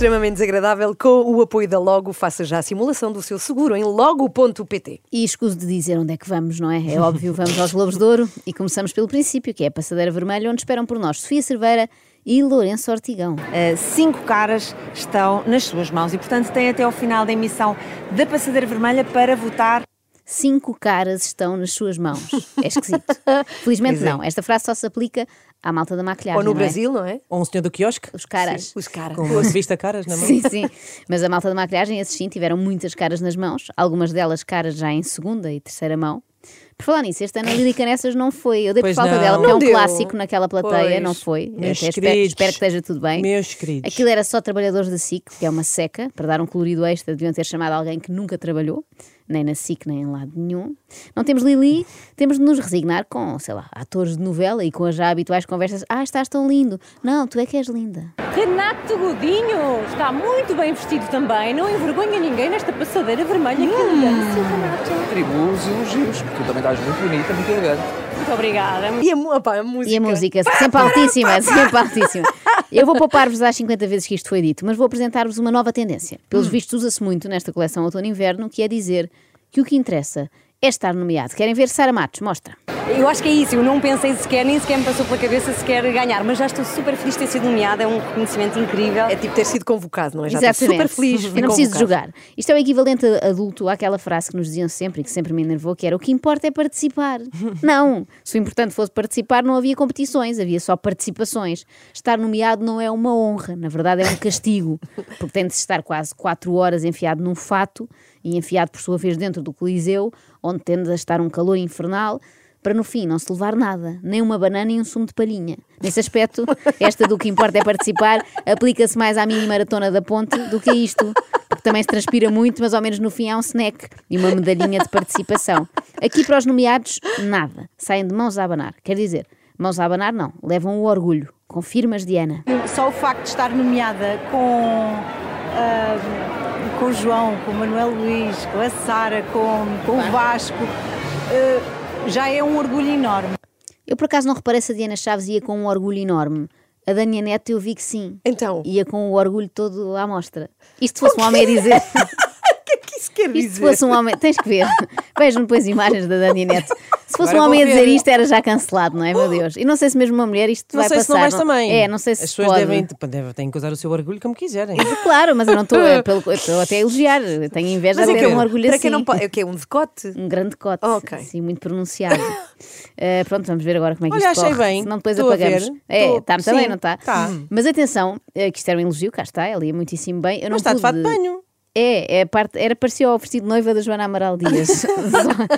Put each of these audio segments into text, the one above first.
extremamente desagradável com o apoio da Logo. Faça já a simulação do seu seguro em logo.pt. E escuso de dizer onde é que vamos, não é? É óbvio, vamos aos Globos de Ouro e começamos pelo princípio, que é a Passadeira Vermelha, onde esperam por nós Sofia Cerveira e Lourenço Ortigão. Uh, cinco caras estão nas suas mãos e, portanto, tem até ao final da emissão da Passadeira Vermelha para votar. Cinco caras estão nas suas mãos. É esquisito. Felizmente é. não. Esta frase só se aplica à malta da maquilhagem. Ou no não é? Brasil, não é? Ou um senhor do quiosque, Os caras. Os caras. com uma revista caras na mão. Sim, sim. Mas a malta da maquilhagem, esses sim, tiveram muitas caras nas mãos, algumas delas caras já em segunda e terceira mão. Por falar nisso, este ano a Lídia Canessas não foi. Eu dei Pois por falta não. dela, porque é um deu. clássico naquela plateia, Pois. não foi. Espero, queridos. espero que esteja tudo bem. Meus queridos. Aquilo era só trabalhadores da SIC, que é uma seca, para dar um colorido extra, deviam ter chamado alguém que nunca trabalhou, nem na SIC, nem em lado nenhum. Não temos Lili, temos de nos resignar com, sei lá, atores de novela e com as já habituais conversas. Ah, estás tão lindo. Não, tu é que és linda. Renato Godinho está muito bem vestido também, não envergonha ninguém nesta passadeira vermelha. Que elegância, Renato. Atribuo os elogios, porque tu também estás muito bonita, muito elegante. Muito obrigada. E a, opá, a música. E a música, sempre altíssima, sempre altíssima. Eu vou poupar-vos às 50 vezes que isto foi dito, mas vou apresentar-vos uma nova tendência. Pelos vistos, usa-se muito nesta coleção outono-inverno, que é dizer que o que interessa é estar nomeado. Querem ver Sara Matos? Mostra. Eu acho que é isso, eu não pensei sequer, nem sequer me passou pela cabeça sequer ganhar, mas já estou super feliz de ter sido nomeada, é um reconhecimento incrível. É tipo ter sido convocado, não é? Já estou Exatamente. super feliz. Eu não preciso jogar. Isto é o equivalente adulto àquela frase que nos diziam sempre e que sempre me enervou, que era o que importa é participar. não, se o importante fosse participar, não havia competições, havia só participações. Estar nomeado não é uma honra, na verdade é um castigo, porque tem de estar quase quatro horas enfiado num fato e enfiado por sua vez dentro do Coliseu, onde tende a estar um calor infernal, para no fim não se levar nada, nem uma banana nem um sumo de palhinha. Nesse aspecto, esta do que importa é participar aplica-se mais à mini maratona da ponte do que a isto, porque também se transpira muito, mas ao menos no fim há um snack e uma medalhinha de participação. Aqui para os nomeados, nada. Saem de mãos a abanar. Quer dizer, mãos a abanar não, levam o orgulho. Confirmas, Diana? Só o facto de estar nomeada com, ah, com o João, com o Manuel Luís, com a Sara, com, com o Vasco, ah, já é um orgulho enorme. Eu por acaso não reparei se a Diana Chaves ia com um orgulho enorme. A Dania Neto eu vi que sim. Então, Ia com o orgulho todo à mostra. Isto se fosse um homem a dizer. que é que quer Isto se dizer? fosse um homem. Tens que ver. Vejam depois imagens da Dani Neto. Se fosse Agora um homem a dizer ver. isto, era já cancelado, não é, meu Deus? E não sei se mesmo uma mulher isto Não vai sei passar. se não vais também. É, não sei se As pessoas pode. devem, devem, têm que usar o seu orgulho como quiserem. Claro, mas eu não estou é estou até a elogiar. Eu Tenho inveja Mas de é ter que um orgulho para assim. quem não pode. É o quê? Um decote? Um grande cote, Ok. assim, muito pronunciado. Eh, pronto, vamos ver agora como é que Olha, isto achei corre. bem. Senão depois Estou apagamos. É, está muito bem, sim, não está? tá. Mas atenção, eh, que isto era um elogio, cá está, ela ia muitíssimo bem. Eu não Mas está de fato de pude- banho. É, é a parte, era parecido ao vestido de noiva da Joana Amaral Dias,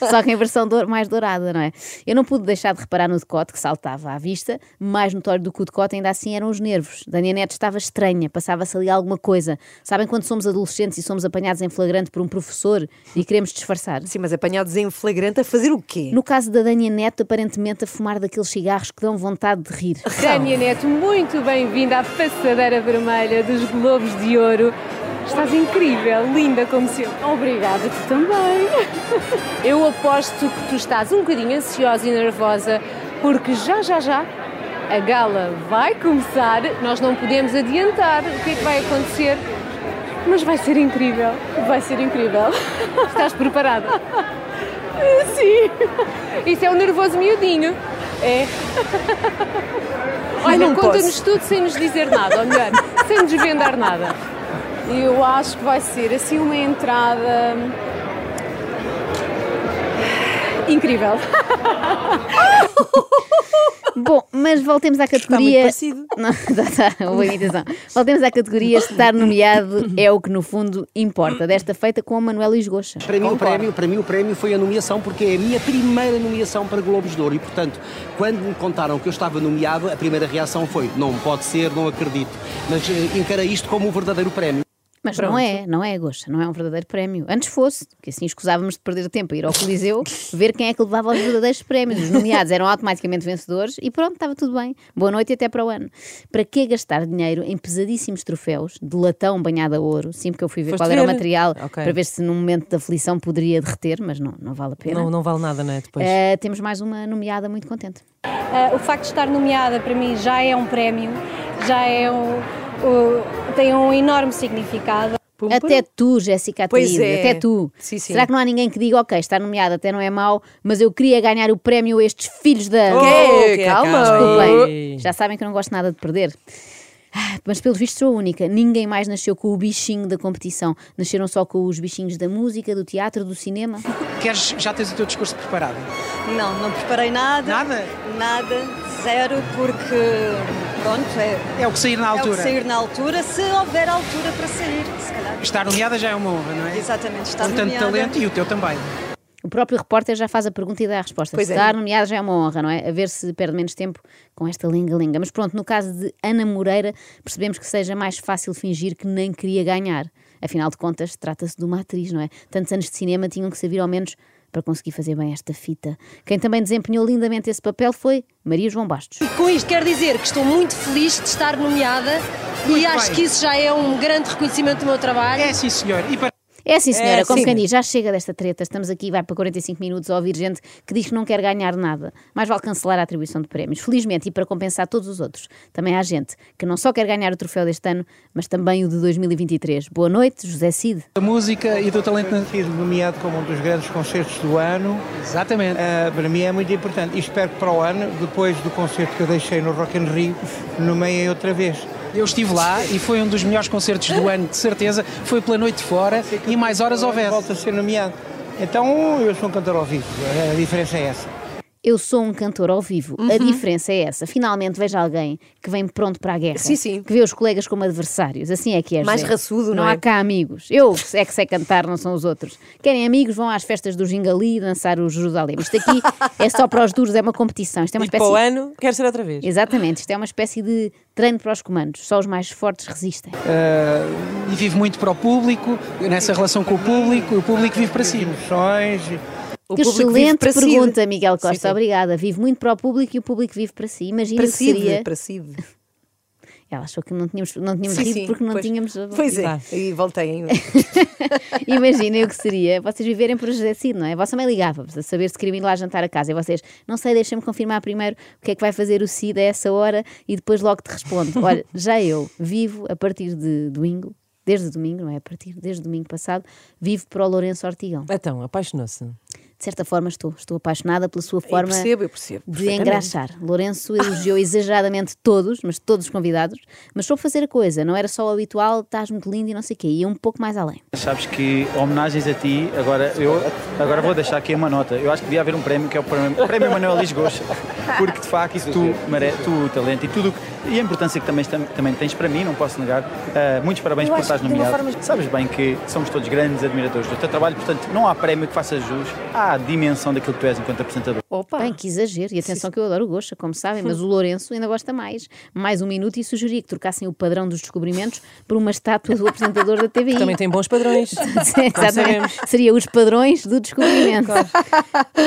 só, só que em versão dour- mais dourada, não é? Eu não pude deixar de reparar no decote que saltava à vista, mais notório do que o decote ainda assim eram os nervos. Dania Neto estava estranha, passava-se ali alguma coisa. Sabem quando somos adolescentes e somos apanhados em flagrante por um professor e queremos disfarçar? Sim, mas apanhados em flagrante a fazer o quê? No caso da Dania Neto, aparentemente a fumar daqueles cigarros que dão vontade de rir. Tânia Neto, muito bem-vinda à passadeira vermelha dos Globos de Ouro. Estás incrível, linda como sempre. Obrigada, tu também. Eu aposto que tu estás um bocadinho ansiosa e nervosa, porque já, já, já a gala vai começar. Nós não podemos adiantar o que é que vai acontecer, mas vai ser incrível. Vai ser incrível. Estás preparada? Sim. Isso é um nervoso miudinho. É. Olha, conta-nos tudo sem nos dizer nada, ou melhor, sem nos desvendar nada. Eu acho que vai ser assim uma entrada. Incrível. Bom, Mas voltemos à Está muito categoria. parecido. Não, tá, tá, boa imitação. Voltemos à categoria estar nomeado é o que no fundo importa. Desta feita com a Manuel Luís Goxa. Para mim, o prémio, para mim o prémio foi a nomeação porque é a minha primeira nomeação para Globos de Ouro e, portanto, quando me contaram que eu estava nomeado, a primeira reação foi não pode ser, não acredito. Mas eh, encarei isto como um verdadeiro prémio. Mas não é, não é, Goxa, não é um verdadeiro prémio. Antes fosse, que assim escusávamos de perder tempo a ir ao Coliseu ver quem é que levava os verdadeiros prémios. Os nomeados eram automaticamente vencedores e pronto, estava tudo bem. Boa noite e até para o ano. Para que gastar dinheiro em pesadíssimos troféus de latão banhado a ouro? Sim, porque eu fui ver Foste qual era o ver? material Ok. para ver se num momento de aflição poderia derreter, mas não, não vale a pena. Não, não vale nada, não é? Depois. Eh, temos mais uma nomeada muito contente. Ah, o facto de estar nomeada para mim já é um prémio, já é um, o- tem um enorme significado. Pum, Até pum. tu, Jéssica Ataíde, é. até tu. Sim, sim. Será que não há ninguém que diga, ok, estar nomeada até não é mau, mas eu queria ganhar o prémio a estes filhos da. Oh, que que calma. acaba. Desculpem, já sabem que eu não gosto nada de perder. Ah, Mas pelos vistos sou a única. Ninguém mais nasceu com o bichinho da competição. Nasceram só com os bichinhos da música, do teatro, do cinema. Queres, já tens o teu discurso preparado? Não, não preparei nada. Nada? Nada, zero, porque pronto, é, É o que sair na é o altura. que sair na altura, se houver altura para sair, se calhar. Estar nomeada já é uma honra, não é? Exatamente, está Com tanto nomeada. talento e o teu também. O próprio repórter já faz a pergunta e dá a resposta. Pois é. Estar nomeada já é uma honra, não é? A ver se perde menos tempo com esta lenga-lenga. Mas pronto, no caso de Ana Moreira, percebemos que seja mais fácil fingir que nem queria ganhar. Afinal de contas, trata-se de uma atriz, não é? Tantos anos de cinema tinham que servir ao menos para conseguir fazer bem esta fita. Quem também desempenhou lindamente esse papel foi Maria João Bastos. Com isto quero dizer que estou muito feliz de estar nomeada Muito e acho bem. que isso já é um grande reconhecimento do meu trabalho. É sim, senhor. E para É assim, senhora, É, como sim. quem diz, já chega desta treta, estamos aqui, vai para 45 minutos a ouvir gente que diz que não quer ganhar nada. Mais vale cancelar a atribuição de prémios. Felizmente, e para compensar todos os outros, também há gente que não só quer ganhar o troféu deste ano, mas também o de 2023. Boa noite, José Cid. a música e do talento. na- sido nomeado como um dos grandes concertos do ano. Exatamente. Ah, para mim é muito importante. E espero que para o ano, depois do concerto que eu deixei no Rock in Rio, nomeiem outra vez. Eu estive lá e foi um dos melhores concertos do ano, de certeza. Foi pela noite fora e mais horas houvesse. Volto a ser nomeado. Então eu sou um cantor ao vivo. A diferença é essa. Eu sou um cantor ao vivo. A diferença é essa. Finalmente vejo alguém que vem pronto para a guerra. Sim, sim. Que vê os colegas como adversários. Assim é que é, Mais raçudo, não não é? há cá amigos. Eu é que sei cantar, não são os outros. Querem amigos, vão às festas do Gingali dançar o Jerusalém. Isto aqui é só para os duros, é uma competição. Isto é uma e espécie... para o ano, quero ser outra vez. Exatamente, isto é uma espécie de treino para os comandos. Só os mais fortes resistem. Ah, e vive muito para o público, nessa relação com o público, e o público vive para si. Emoções. O Que excelente si. pergunta, Miguel Costa. Sim, sim. Obrigada. Vive muito para o público e o público vive para si. Imagina Para que si, seria. para si. Ela achou que não tínhamos, não tínhamos Sim, rido porque não pois. tínhamos. Pois é, e voltei ainda. Imaginem o que seria vocês viverem por José Cid, não é? Você também ligava-vos a saber se queriam ir lá jantar a casa e vocês, não sei, deixem-me confirmar primeiro o que é que vai fazer o Cid a essa hora e depois logo te respondo. Olha, já eu vivo a partir de domingo, desde domingo, não é? A partir desde domingo passado, vivo para o Lourenço Ortigão. Então, apaixonou-se. De certa forma estou, estou apaixonada pela sua Eu forma percebo, eu percebo. de engraxar. Lourenço elogiou exageradamente todos, mas todos os convidados, mas soube fazer a coisa, não era só o habitual, estás muito lindo e não sei o quê, ia um pouco mais além. Sabes que homenagens a ti, agora eu agora vou deixar aqui uma nota. Eu acho que devia haver um prémio que é o prémio, prémio Manuel Luís Goxa, porque de facto tu, mere, tu o talento e tudo e a importância que também, também tens para mim, não posso negar. Ah, muitos parabéns por estás nomeado. Sabes bem que somos todos grandes admiradores do teu trabalho, portanto não há prémio que faça jus à dimensão daquilo que tu és enquanto apresentador. Opa! Bem, que exagero, e atenção que eu adoro o Goxa, como sabem, mas o Lourenço ainda gosta mais. Mais um minuto e sugeria que trocassem o padrão dos descobrimentos por uma estátua do apresentador da TVI. Também tem bons padrões. Exatamente. Seria os padrões do descobrimento.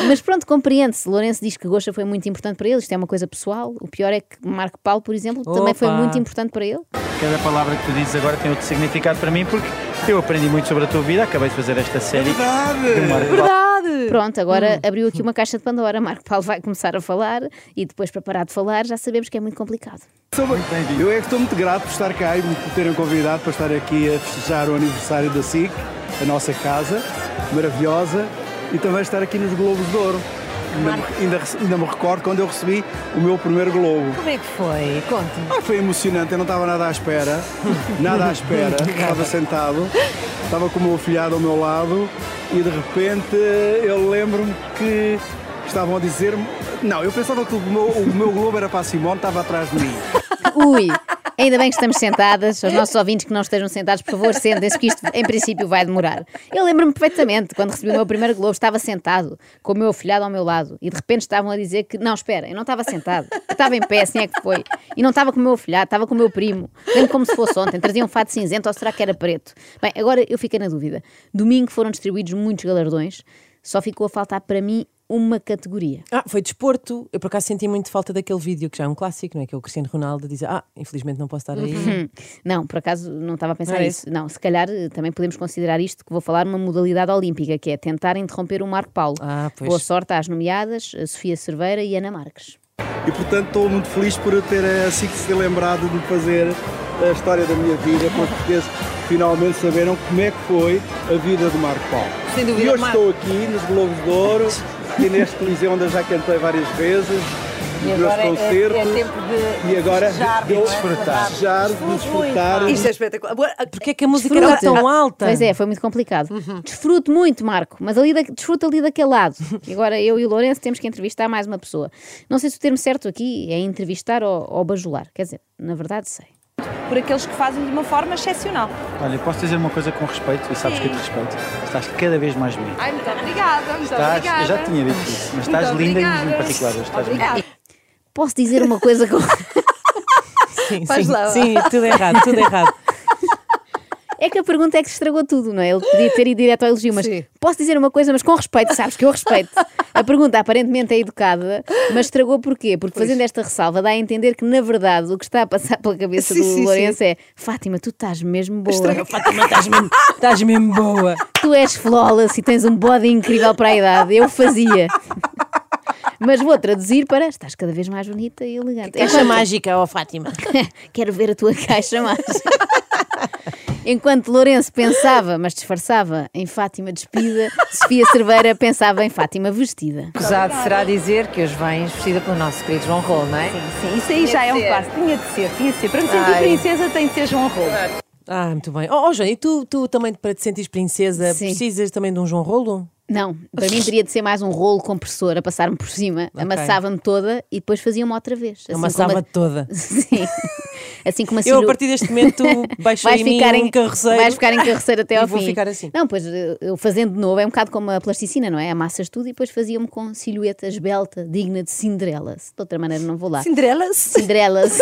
Mas pronto, compreende-se. Lourenço diz que Goxa foi muito importante para ele, isto é uma coisa pessoal. O pior é que Marco Paulo, por exemplo, também foi Opa. muito importante para ele. Cada palavra que tu dizes agora tem outro significado para mim, porque eu aprendi muito sobre a tua vida, acabei de fazer esta série. de Marco Paulo. Verdade! Pronto, agora Hum. abriu aqui uma caixa de Pandora. Marco Paulo vai começar a falar e depois, para parar de falar, já sabemos que é muito complicado. Eu é que estou muito grato por estar cá e me terem convidado para estar aqui a festejar o aniversário da SIC, a nossa casa maravilhosa, e também estar aqui nos Globos de Ouro. Ainda, me- ainda, ainda me recordo quando eu recebi o meu primeiro Globo. Como é que foi? Conte-me. Ah, foi emocionante, eu não estava nada à espera, nada à espera, estava sentado, estava com o meu afilhado ao meu lado e de repente eu lembro-me que estavam a dizer-me. Não, eu pensava que o meu, o meu globo era para a Simone, estava atrás de mim. Ui, ainda bem que estamos sentadas. Aos nossos ouvintes que não estejam sentados, por favor, sentem-se, porque isto em princípio vai demorar. Eu lembro-me perfeitamente, quando recebi o meu primeiro Globo, estava sentado, com o meu afilhado ao meu lado, e de repente estavam a dizer que, não, espera, eu não estava sentado, eu estava em pé, assim é que foi. E não estava com o meu afilhado, estava com o meu primo. Lembro como se fosse ontem, traziam um fato cinzento ou será que era preto? Bem, agora eu fiquei na dúvida. Domingo foram distribuídos muitos galardões, só ficou a faltar para mim uma categoria. Ah, foi desporto. Eu por acaso senti muito falta daquele vídeo que já é um clássico, não é? Que é o Cristiano Ronaldo a dizer: Ah, infelizmente não posso estar aí. Uhum. Não, por acaso não estava a pensar nisso. Não, se calhar eh, também podemos considerar isto que vou falar uma modalidade olímpica, que é tentar interromper o Marco Paulo. Ah, pois. Boa sorte às nomeadas, a Sofia Cerveira e Ana Marques. E portanto estou muito feliz por eu ter assim que se lembrado de fazer a história da minha vida, para os portugueses finalmente saberam como é que foi a vida de Marco Paulo. Sem dúvida, E hoje Marco. estou aqui nos Globos de Ouro e neste Coliseu onde eu já cantei várias vezes. E nos meus agora é- é- concertos. é tempo de- e agora desejar, de, é? desfrutar, desejar, de desfrutar. Isto é espetacular. Porquê é que a música era Desfrute. tão alta? Pois é, foi muito complicado. Uhum. Desfruto muito, Marco, mas ali da, desfruto ali daquele lado. E agora eu e o Lourenço temos que entrevistar mais uma pessoa. Não sei se o termo certo aqui é entrevistar ou, ou bajular. Quer dizer, na verdade sei. Por aqueles que fazem de uma forma excepcional. Olha, posso dizer uma coisa com respeito, e sabes que eu te respeito. Estás cada vez mais bonita. Ai, muito obrigada, muito Estás, obrigada. eu já tinha dito isso, mas estás Muito linda e obrigada. em particular hoje. Estás Obrigada. Posso dizer uma coisa com. Sim, Faz sim, lá. sim, tudo errado, tudo errado. É que a pergunta é que estragou tudo, não é? Ele podia ter ido direto ao elogio, mas posso dizer uma coisa, mas com respeito, sabes que eu respeito. A pergunta aparentemente é educada, mas estragou porquê? Porque fazendo esta ressalva dá a entender que, na verdade, o que está a passar pela cabeça Sim, do sim, Lourenço sim. é Fátima, tu estás mesmo boa. Estraga, Fátima, estás mesmo, estás mesmo boa. Tu és flawless e tens um body incrível para a idade. Eu fazia. Mas vou traduzir para estás cada vez mais bonita e elegante. Caixa mágica, ó Fátima. Quero ver a tua caixa mágica. Enquanto Lourenço pensava, mas disfarçava, em Fátima despida, Sofia Cerveira pensava em Fátima vestida. Escusado será dizer que hoje vens vestida pelo nosso querido João Rolo, não é? Sim, sim, isso aí já é um clássico. Tinha de ser, tinha de ser. Para me sentir Ai. princesa tem de ser João Rolo. Ah, muito bem. Oh, oh Joana, e tu, tu também, para te sentires princesa, Sim. precisas também de um João Rolo? Não, para mim teria de ser mais um rolo compressor a passar-me por cima, amassava-me toda e depois fazia-me outra vez. Assim Amassava-te como a- toda. Sim. Assim como a Eu, a partir deste momento, baixo vais em ficar um em carroceiro Vais ficar em carroceiro até ao vou fim. ficar assim. Não, pois eu fazendo de novo é um bocado como a plasticina, não é? Amassas tudo e depois fazia-me com silhueta esbelta, digna de Cinderelas. De outra maneira não vou lá. Cinderelas? Cinderelas.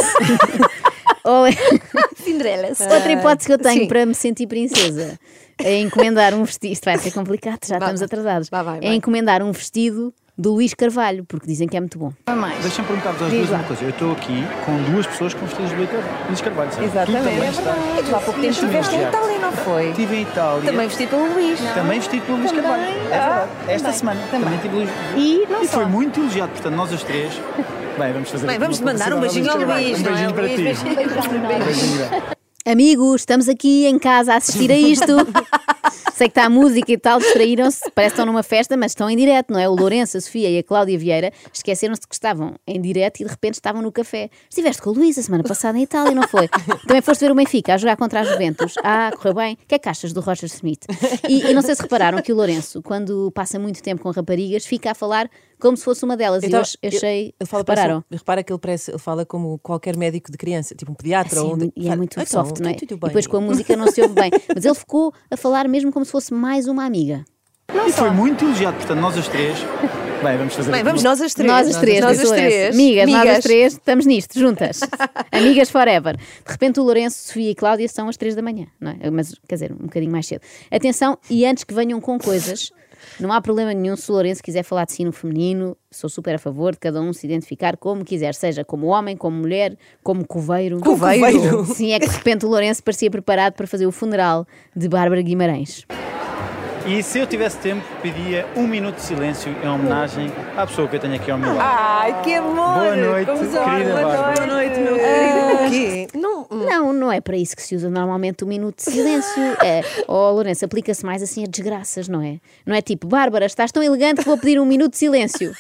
Ou é- Cinderelas. Outra hipótese que eu tenho Sim. para me sentir princesa é encomendar um vestido. Isto vai ser complicado, já Vá, estamos vai. atrasados. Vá, vai, É vai. encomendar um vestido do Luís Carvalho, porque dizem que é muito bom. Deixa-me perguntar-vos às duas uma coisa. Eu estou aqui com duas pessoas com vestidos de Luís Carvalho, certo? Exatamente. É verdade. Tu há pouco tempo estiveste em. Itália, não foi? Estive em Itália. Também vestido pelo Luís. Também vestido pelo Luís Também. Carvalho. É verdade. Ah, Esta também. semana. Também, tive Luís. E não E só. foi muito elogiado. Portanto, nós as três. Bem, vamos fazer Bem, vamos mandar um beijinho ao publicidade Luís, Um não é? beijinho para ti. Um. Amigos, estamos aqui em casa a assistir a isto. Sei que está a música e tal, distraíram-se, parece que estão numa festa, mas estão em direto, não é? O Lourenço, a Sofia e a Cláudia Vieira esqueceram-se que estavam em direto e de repente estavam no café. Estiveste com a semana passada em Itália, não foi? Também foste ver o Benfica a jogar contra a Juventus. Ah, correu bem. Que é achas do Roger Smith? E, e não sei se repararam que o Lourenço, quando passa muito tempo com raparigas, fica a falar como se fosse uma delas. Então, e eu achei. Ele fala, repararam? parece- repara que ele, parece, ele fala como qualquer médico de criança, tipo um pediatra. Assim, ou um, e é muito Então, soft, não é? tudo E depois com a música não se ouve bem. Mas ele ficou a falar mesmo como se fosse mais uma amiga. E foi muito elogiado. Portanto, nós as três. Bem, vamos fazer Bem, vamos nós as três. Nós as três, Nós as três. Amigas, nós as três, estamos nisto, juntas. Amigas forever. De repente o Lourenço, Sofia e Cláudia são às três da manhã, não é? Mas, quer dizer, um bocadinho mais cedo. Atenção, e antes que venham com coisas, não há problema nenhum se o Lourenço quiser falar de si no feminino, sou super a favor de cada um se identificar como quiser, seja como homem, como mulher, como coveiro. Coveiro? Sim, é que de repente o Lourenço parecia preparado para fazer o funeral de Bárbara Guimarães. E se eu tivesse tempo, pedia um minuto de silêncio em homenagem à pessoa que eu tenho aqui ao meu lado. Ai, que amor! Boa noite, Como querida Boa Bárbara. noite. Boa noite, meu querido. Não, Não, não é para isso que se usa normalmente o minuto de silêncio. É, oh, Lourenço, aplica-se mais assim a desgraças, não é? Não é tipo, Bárbara, estás tão elegante que vou pedir um minuto de silêncio.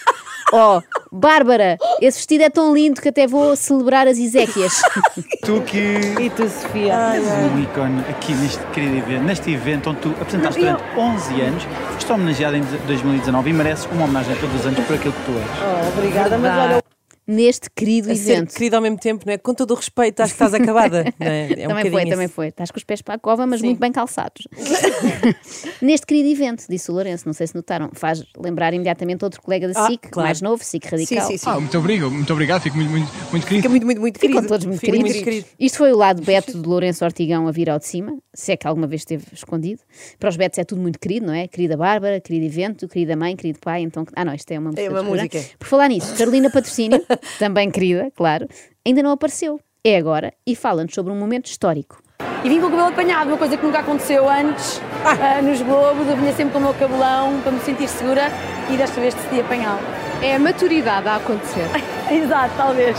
Oh, Bárbara, esse vestido é tão lindo que até vou celebrar as Ezequias. Tu que. E tu, Sofia? És um ícone aqui neste querido evento, neste evento onde tu apresentaste durante 11 anos, foste homenageada em 2019 e mereces uma homenagem a todos os anos por aquilo que tu és. Oh, obrigada, mas olha, Neste querido A ser evento. querido ao mesmo tempo, não é? Com todo o respeito, acho que estás acabada. Não é? É um também foi, bocadinho também isso. foi. Estás com os pés para a cova, mas muito bem calçados. Neste querido evento, disse o Lourenço, não sei se notaram, faz lembrar imediatamente outro colega da Ah, SIC, claro. mais novo, SIC Radical. Ah, muito obrigado, muito obrigado, fico muito, muito, muito querido. Fica muito, muito, muito Ficam querido. todos muito queridos. muito querido. Isto foi o lado Beto de Lourenço Ortigão a vir ao de cima, se é que alguma vez esteve escondido. Para os Betos é tudo muito querido, não é? Querida Bárbara, querido evento, querida mãe, querido pai. Então... Ah, não, isto é uma música. É uma música. Por falar nisso, Carolina Patrocínio, também querida, claro, ainda não apareceu. É agora e fala-nos sobre um momento histórico. E vim com o cabelo apanhado, uma coisa que nunca aconteceu antes ah, nos Globos. Eu vinha sempre com o meu cabelão para me sentir segura e desta vez decidi apanhá-lo. É a maturidade a acontecer. Exato, talvez.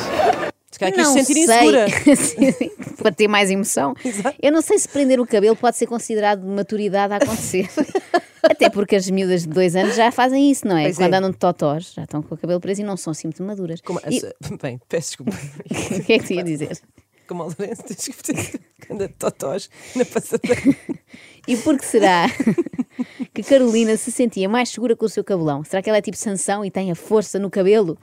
Se calhar quis se sentir insegura. Para ter mais emoção. Eu não sei se prender o cabelo pode ser considerado maturidade a acontecer. Até porque as miúdas de dois anos já fazem isso, não é? Pois Quando é. andam de totós, já estão com o cabelo preso e não são assim muito maduras. Como- E- Bem, peço desculpa. O que é que tu ia dizer? Como a Lourenço, tens que ter anda de totós na passadeira. E por que será que Carolina se sentia mais segura com o seu cabelão? Será que ela é tipo Sansão e tem a força no cabelo?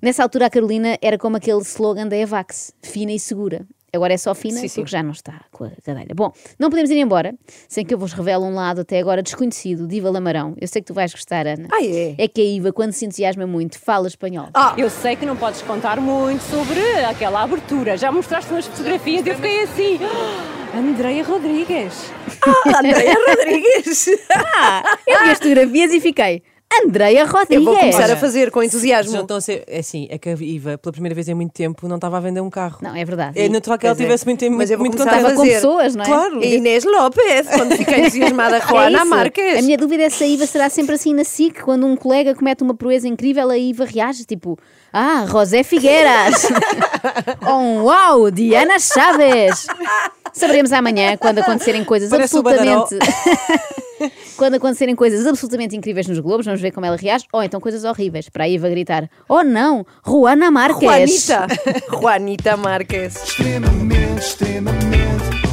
Nessa altura a Carolina era como aquele slogan da Evax, fina e segura. Agora é só fina Sim, sim. porque já não está com a cadeira. Bom, não podemos ir embora sem que eu vos revele um lado até agora desconhecido de Iva Lamarão. Eu sei que tu vais gostar, Ana. Ah, é? É que a Iva, quando se entusiasma muito, fala espanhol. Eu sei que não podes contar muito sobre aquela abertura. Já mostraste umas fotografias e eu fiquei assim. "Ah, Andreia Rodrigues. Ah, Andréa Rodrigues! Ah, eu vi as fotografias e fiquei. Andreia Rodrigues. Eu vou começar a fazer com Já entusiasmo. estão a ser, é assim, é que a Iva, pela primeira vez em muito tempo, não estava a vender um carro. Não, é verdade. É natural que ela é. tivesse muito, muito, Mas eu vou muito começar a contente. com pessoas, não é? Claro. E Inês López, quando fiquei entusiasmada, Juana É isso. Marques. A minha dúvida é se a Iva será sempre assim na SIC, quando um colega comete uma proeza incrível, a Iva reage tipo: Ah, José Figueiras! Ou um uau, Diana Chaves! Saberemos amanhã quando acontecerem coisas Parece o absolutamente. quando acontecerem coisas absolutamente incríveis nos Globos, vamos ver como ela reage, ou então coisas horríveis, para a Iva gritar: Oh não, Juana Marques! Juanita. Juanita Marques. Extremamente, extremamente.